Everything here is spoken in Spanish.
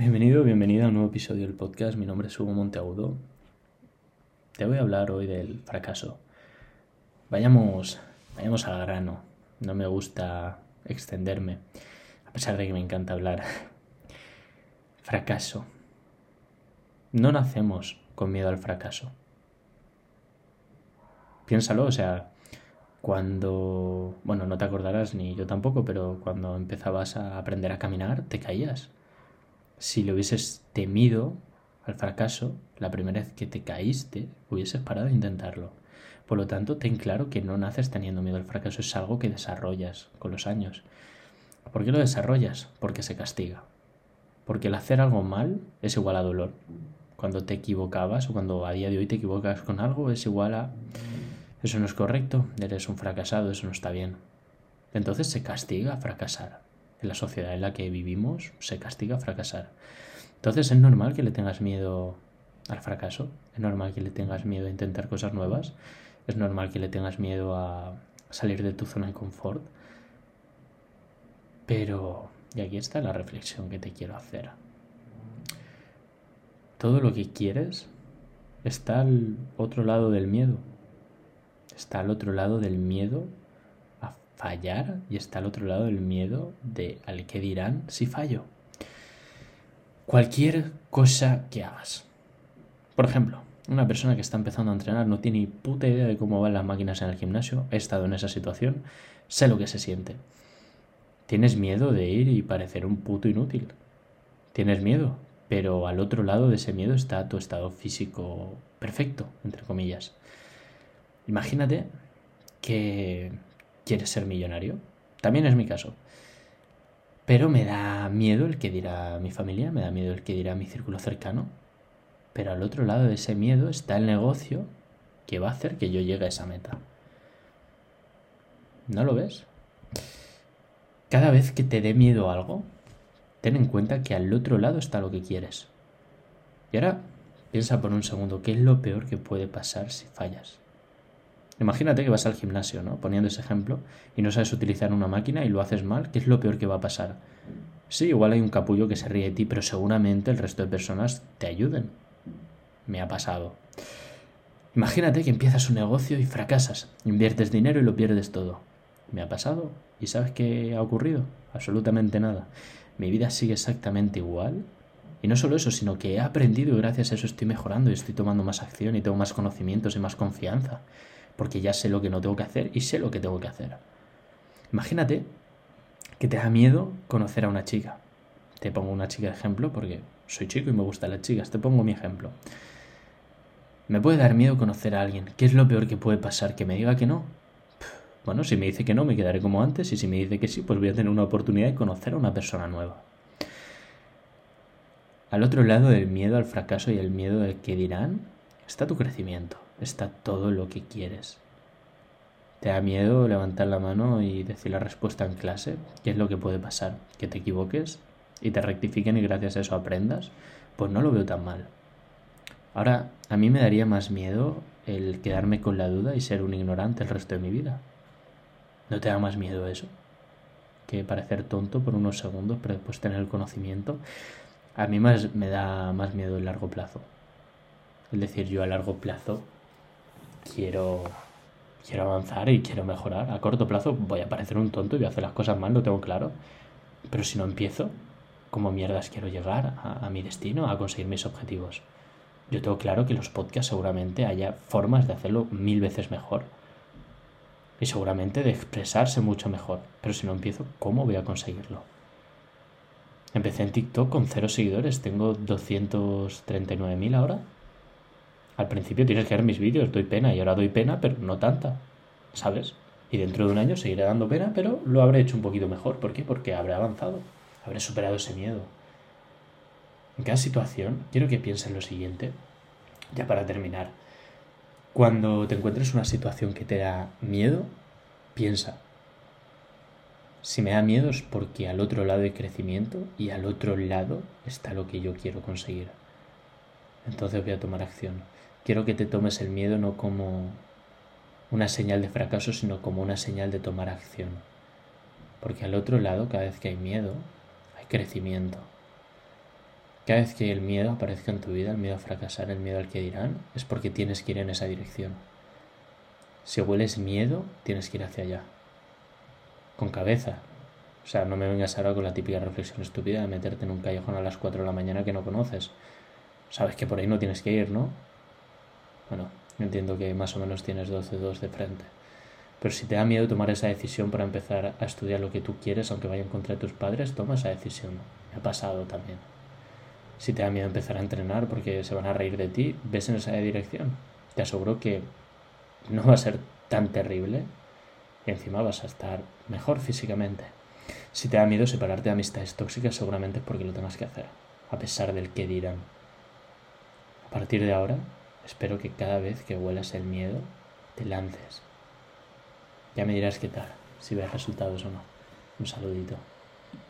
Bienvenido, bienvenida a un nuevo episodio del podcast. Mi nombre es Hugo Monteagudo. Te voy a hablar hoy del fracaso. Vayamos, vayamos al grano. No me gusta extenderme, a pesar de que me encanta hablar. Fracaso. No nacemos con miedo al fracaso. Piénsalo, o sea, cuando, bueno, no te acordarás ni yo tampoco, pero cuando empezabas a aprender a caminar, te caías. Si le hubieses temido al fracaso, la primera vez que te caíste, hubieses parado de intentarlo. Por lo tanto, ten claro que no naces teniendo miedo al fracaso, es algo que desarrollas con los años. ¿Por qué lo desarrollas? Porque se castiga. Porque el hacer algo mal es igual a dolor. Cuando te equivocabas o cuando a día de hoy te equivocas con algo es igual a eso no es correcto, eres un fracasado, eso no está bien. Entonces se castiga a fracasar. En la sociedad en la que vivimos se castiga fracasar. Entonces es normal que le tengas miedo al fracaso, es normal que le tengas miedo a intentar cosas nuevas, es normal que le tengas miedo a salir de tu zona de confort. Pero, y aquí está la reflexión que te quiero hacer. Todo lo que quieres está al otro lado del miedo está al otro lado del miedo fallar y está al otro lado del miedo de al que dirán si fallo. Cualquier cosa que hagas. Por ejemplo, una persona que está empezando a entrenar no tiene ni puta idea de cómo van las máquinas en el gimnasio, he estado en esa situación, sé lo que se siente. Tienes miedo de ir y parecer un puto inútil. Tienes miedo, pero al otro lado de ese miedo está tu estado físico perfecto, entre comillas. Imagínate que quieres ser millonario. También es mi caso. Pero me da miedo el que dirá mi familia, me da miedo el que dirá mi círculo cercano. Pero al otro lado de ese miedo está el negocio que va a hacer que yo llegue a esa meta. ¿No lo ves? Cada vez que te dé miedo algo, ten en cuenta que al otro lado está lo que quieres. Y ahora piensa por un segundo, ¿qué es lo peor que puede pasar si fallas? Imagínate que vas al gimnasio, ¿no? Poniendo ese ejemplo, y no sabes utilizar una máquina y lo haces mal, ¿qué es lo peor que va a pasar? Sí, igual hay un capullo que se ríe de ti, pero seguramente el resto de personas te ayuden. Me ha pasado. Imagínate que empiezas un negocio y fracasas, inviertes dinero y lo pierdes todo. Me ha pasado. ¿Y sabes qué ha ocurrido? Absolutamente nada. Mi vida sigue exactamente igual. Y no solo eso, sino que he aprendido y gracias a eso estoy mejorando y estoy tomando más acción y tengo más conocimientos y más confianza porque ya sé lo que no tengo que hacer y sé lo que tengo que hacer. Imagínate que te da miedo conocer a una chica. Te pongo una chica de ejemplo porque soy chico y me gustan las chicas. Te pongo mi ejemplo. Me puede dar miedo conocer a alguien. ¿Qué es lo peor que puede pasar? ¿Que me diga que no? Bueno, si me dice que no, me quedaré como antes y si me dice que sí, pues voy a tener una oportunidad de conocer a una persona nueva. Al otro lado del miedo al fracaso y el miedo de que dirán, está tu crecimiento está todo lo que quieres. ¿Te da miedo levantar la mano y decir la respuesta en clase? ¿Qué es lo que puede pasar? ¿Que te equivoques y te rectifiquen y gracias a eso aprendas? Pues no lo veo tan mal. Ahora, a mí me daría más miedo el quedarme con la duda y ser un ignorante el resto de mi vida. ¿No te da más miedo eso? Que parecer tonto por unos segundos, pero después tener el conocimiento. A mí más, me da más miedo el largo plazo. Es decir, yo a largo plazo quiero, quiero avanzar y quiero mejorar. A corto plazo voy a parecer un tonto y voy a hacer las cosas mal, lo tengo claro. Pero si no empiezo, ¿cómo mierdas quiero llegar a, a mi destino, a conseguir mis objetivos? Yo tengo claro que los podcasts seguramente haya formas de hacerlo mil veces mejor. Y seguramente de expresarse mucho mejor. Pero si no empiezo, ¿cómo voy a conseguirlo? Empecé en TikTok con cero seguidores, tengo 239.000 ahora. Al principio tienes que ver mis vídeos, doy pena y ahora doy pena, pero no tanta, ¿sabes? Y dentro de un año seguiré dando pena, pero lo habré hecho un poquito mejor. ¿Por qué? Porque habré avanzado, habré superado ese miedo. En cada situación, quiero que pienses lo siguiente, ya para terminar. Cuando te encuentres una situación que te da miedo, piensa, si me da miedo es porque al otro lado hay crecimiento y al otro lado está lo que yo quiero conseguir. Entonces voy a tomar acción quiero que te tomes el miedo no como una señal de fracaso, sino como una señal de tomar acción. Porque al otro lado, cada vez que hay miedo, hay crecimiento. Cada vez que el miedo aparezca en tu vida, el miedo a fracasar, el miedo al que dirán, es porque tienes que ir en esa dirección. Si hueles miedo, tienes que ir hacia allá. Con cabeza. O sea, no me vengas ahora con la típica reflexión estúpida de meterte en un callejón a las 4 de la mañana que no conoces. Sabes que por ahí no tienes que ir, ¿no? Bueno, entiendo que más o menos tienes 12 dos de frente. Pero si te da miedo tomar esa decisión para empezar a estudiar lo que tú quieres, aunque vaya en contra de tus padres, toma esa decisión. Me ha pasado también. Si te da miedo empezar a entrenar porque se van a reír de ti, ves en esa dirección. Te aseguro que no va a ser tan terrible y encima vas a estar mejor físicamente. Si te da miedo separarte de amistades tóxicas, seguramente es porque lo tengas que hacer, a pesar del que dirán. A partir de ahora, espero que cada vez que huelas el miedo, te lances. Ya me dirás qué tal, si ves resultados o no. Un saludito.